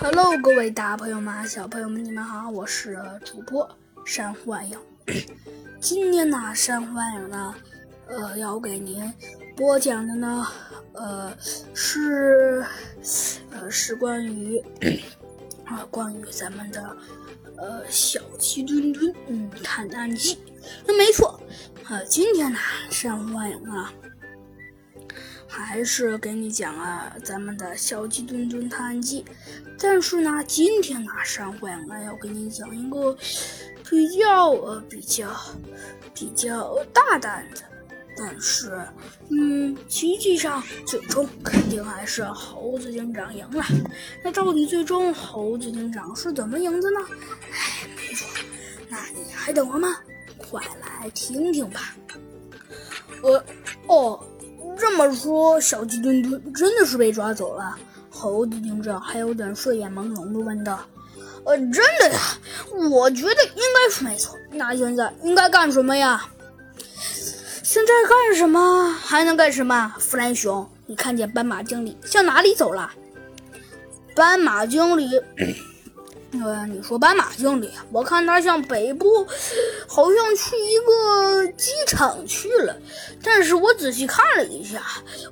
Hello，各位大朋友们、小朋友们，你们好，我是主播山幻影。今天呢，山幻影呢，呃，要给您播讲的呢，呃，是，呃，是关于 啊，关于咱们的呃小鸡墩墩嗯探案记。那没错，呃，今天呢，山幻影啊。还是给你讲啊，咱们的小鸡墩墩探案记。但是呢，今天呢，山幻影呢要给你讲一个比较呃比较比较大胆的。但是，嗯，实际上最终肯定还是猴子警长赢了。那到底最终猴子警长是怎么赢的呢？哎，没错，那你还等什么？快来听听吧。呃，哦。这么说，小鸡墩墩真的是被抓走了？猴子警长还有点睡眼朦胧的问道：“呃，真的呀？我觉得应该是没错。那现在应该干什么呀？现在干什么？还能干什么？弗兰熊，你看见斑马经理向哪里走了？斑马经理。”呃，你说斑马经理，我看他向北部，好像去一个机场去了。但是我仔细看了一下，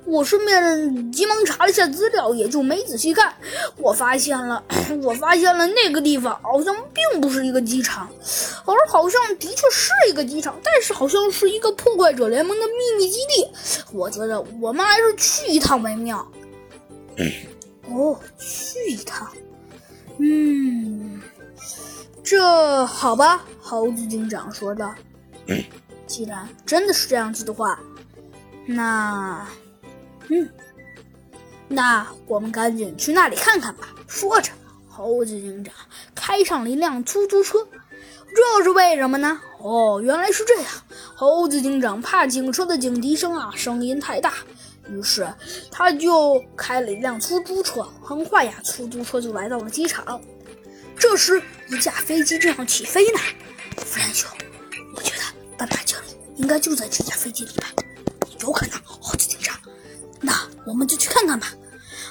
我顺便急忙查了一下资料，也就没仔细看。我发现了，我发现了那个地方好像并不是一个机场，而好像的确是一个机场，但是好像是一个破坏者联盟的秘密基地。我觉得我们还是去一趟为妙。哦，去一趟。嗯，这好吧，猴子警长说道。既然真的是这样子的话，那，嗯，那我们赶紧去那里看看吧。说着，猴子警长开上了一辆出租车。这是为什么呢？哦，原来是这样。猴子警长怕警车的警笛声啊，声音太大。于是，他就开了一辆出租车。很快呀，出租车就来到了机场。这时，一架飞机正要起飞呢。弗兰熊，我觉得斑马经理应该就在这架飞机里吧？有可能，猴子警长。那我们就去看看吧。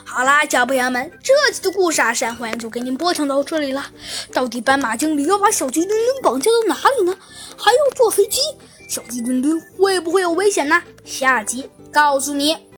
好啦，小朋友们，这期的故事啊，山幻影就给您播讲到这里了。到底斑马经理要把小鸡墩墩绑架到哪里呢？还要坐飞机，小鸡墩墩会不会有危险呢？下集告诉你。